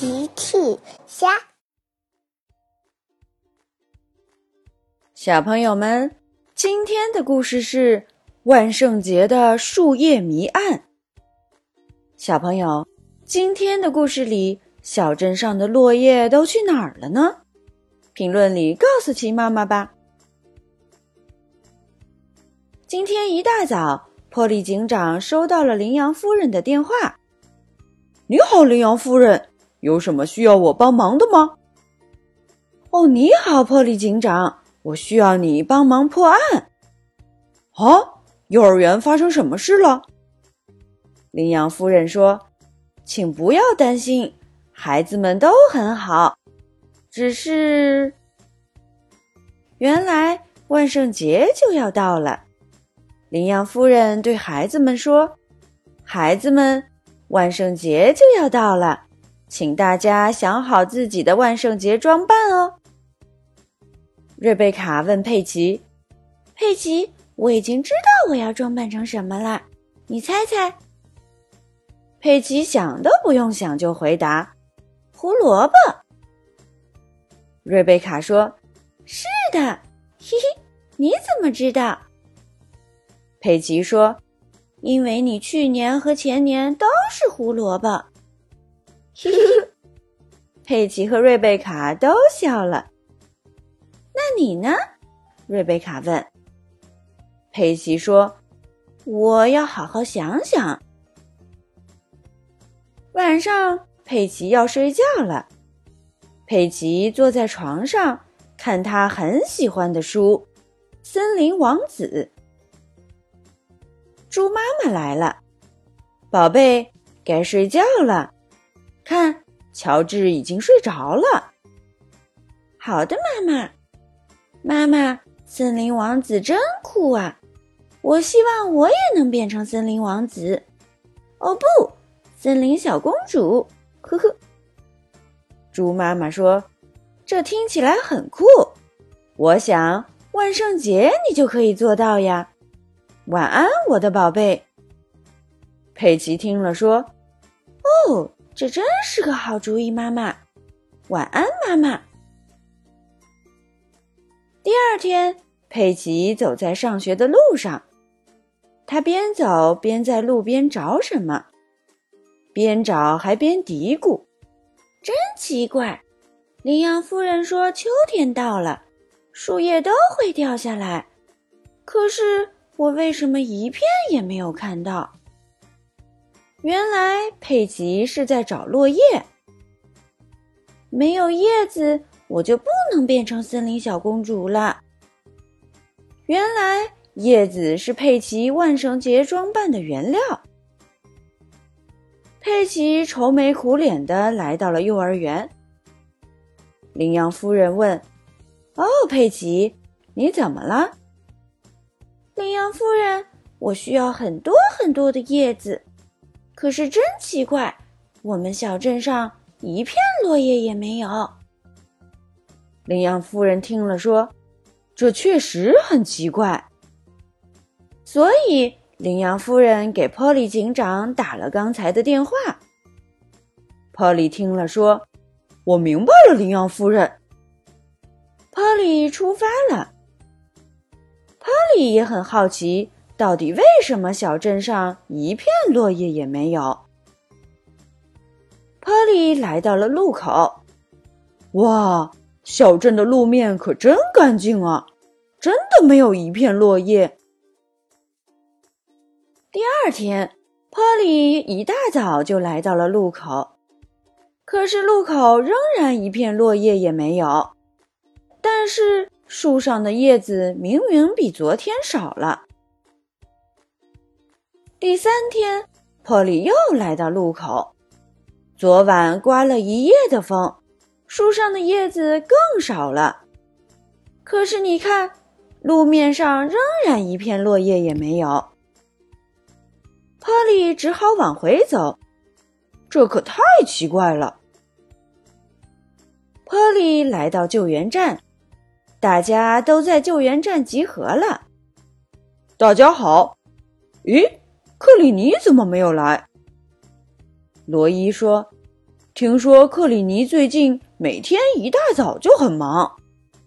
奇趣虾，小朋友们，今天的故事是万圣节的树叶谜案。小朋友，今天的故事里，小镇上的落叶都去哪儿了呢？评论里告诉奇妈妈吧。今天一大早，波利警长收到了羚羊夫人的电话。你好，羚羊夫人，有什么需要我帮忙的吗？哦，你好，波利警长，我需要你帮忙破案。啊，幼儿园发生什么事了？羚羊夫人说：“请不要担心，孩子们都很好，只是……原来万圣节就要到了。”羚羊夫人对孩子们说：“孩子们。”万圣节就要到了，请大家想好自己的万圣节装扮哦。瑞贝卡问佩奇：“佩奇，我已经知道我要装扮成什么了，你猜猜？”佩奇想都不用想就回答：“胡萝卜。”瑞贝卡说：“是的，嘿嘿，你怎么知道？”佩奇说。因为你去年和前年都是胡萝卜，佩奇和瑞贝卡都笑了。那你呢？瑞贝卡问。佩奇说：“我要好好想想。”晚上，佩奇要睡觉了。佩奇坐在床上，看他很喜欢的书《森林王子》。猪妈妈来了，宝贝，该睡觉了。看，乔治已经睡着了。好的，妈妈。妈妈，森林王子真酷啊！我希望我也能变成森林王子。哦不，森林小公主。呵呵。猪妈妈说：“这听起来很酷，我想万圣节你就可以做到呀。”晚安，我的宝贝。佩奇听了说：“哦，这真是个好主意，妈妈。晚安，妈妈。”第二天，佩奇走在上学的路上，他边走边在路边找什么，边找还边嘀咕：“真奇怪，羚羊夫人说秋天到了，树叶都会掉下来，可是……”我为什么一片也没有看到？原来佩奇是在找落叶。没有叶子，我就不能变成森林小公主了。原来叶子是佩奇万圣节装扮的原料。佩奇愁眉苦脸的来到了幼儿园。羚羊夫人问：“哦，佩奇，你怎么了？”羚羊夫人，我需要很多很多的叶子，可是真奇怪，我们小镇上一片落叶也没有。羚羊夫人听了说：“这确实很奇怪。”所以，羚羊夫人给波利警长打了刚才的电话。波利听了说：“我明白了，羚羊夫人。”波利出发了。也很好奇，到底为什么小镇上一片落叶也没有？Polly 来到了路口，哇，小镇的路面可真干净啊，真的没有一片落叶。第二天，Polly 一大早就来到了路口，可是路口仍然一片落叶也没有，但是。树上的叶子明明比昨天少了。第三天，珀利又来到路口。昨晚刮了一夜的风，树上的叶子更少了。可是你看，路面上仍然一片落叶也没有。珀利只好往回走，这可太奇怪了。珀利来到救援站。大家都在救援站集合了。大家好，咦，克里尼怎么没有来？罗伊说：“听说克里尼最近每天一大早就很忙，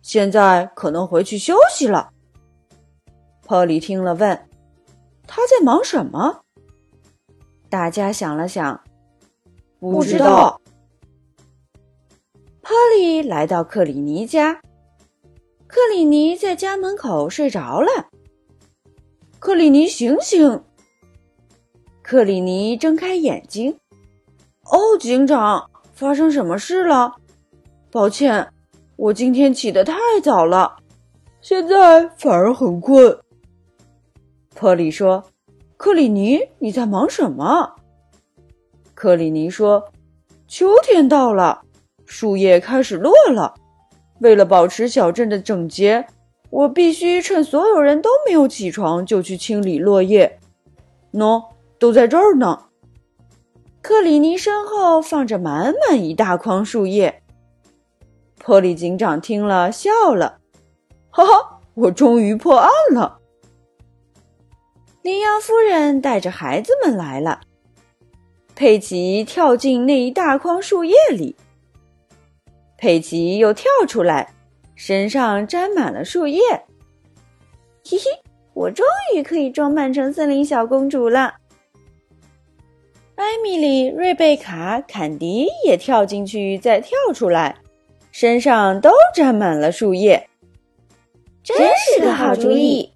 现在可能回去休息了。波利听了问：“他在忙什么？”大家想了想，不知道。波利来到克里尼家，克里尼在家门口睡着了。克里尼，醒醒！克里尼睁开眼睛。哦，警长，发生什么事了？抱歉，我今天起得太早了，现在反而很困。托利说：“克里尼，你在忙什么？”克里尼说：“秋天到了，树叶开始落了。为了保持小镇的整洁，我必须趁所有人都没有起床就去清理落叶。喏，都在这儿呢。”克里尼身后放着满满一大筐树叶。波利警长听了笑了：“哈哈，我终于破案了。”羚羊夫人带着孩子们来了。佩奇跳进那一大筐树叶里，佩奇又跳出来，身上沾满了树叶。嘿嘿，我终于可以装扮成森林小公主了。艾米丽、瑞贝卡、坎迪也跳进去，再跳出来，身上都沾满了树叶，真是个好主意。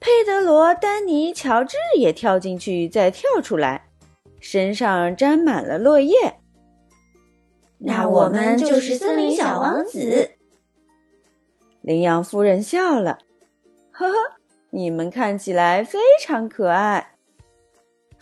佩德罗、丹尼、乔治也跳进去，再跳出来，身上沾满了落叶。那我们就是森林小王子。羚羊夫人笑了，呵呵，你们看起来非常可爱。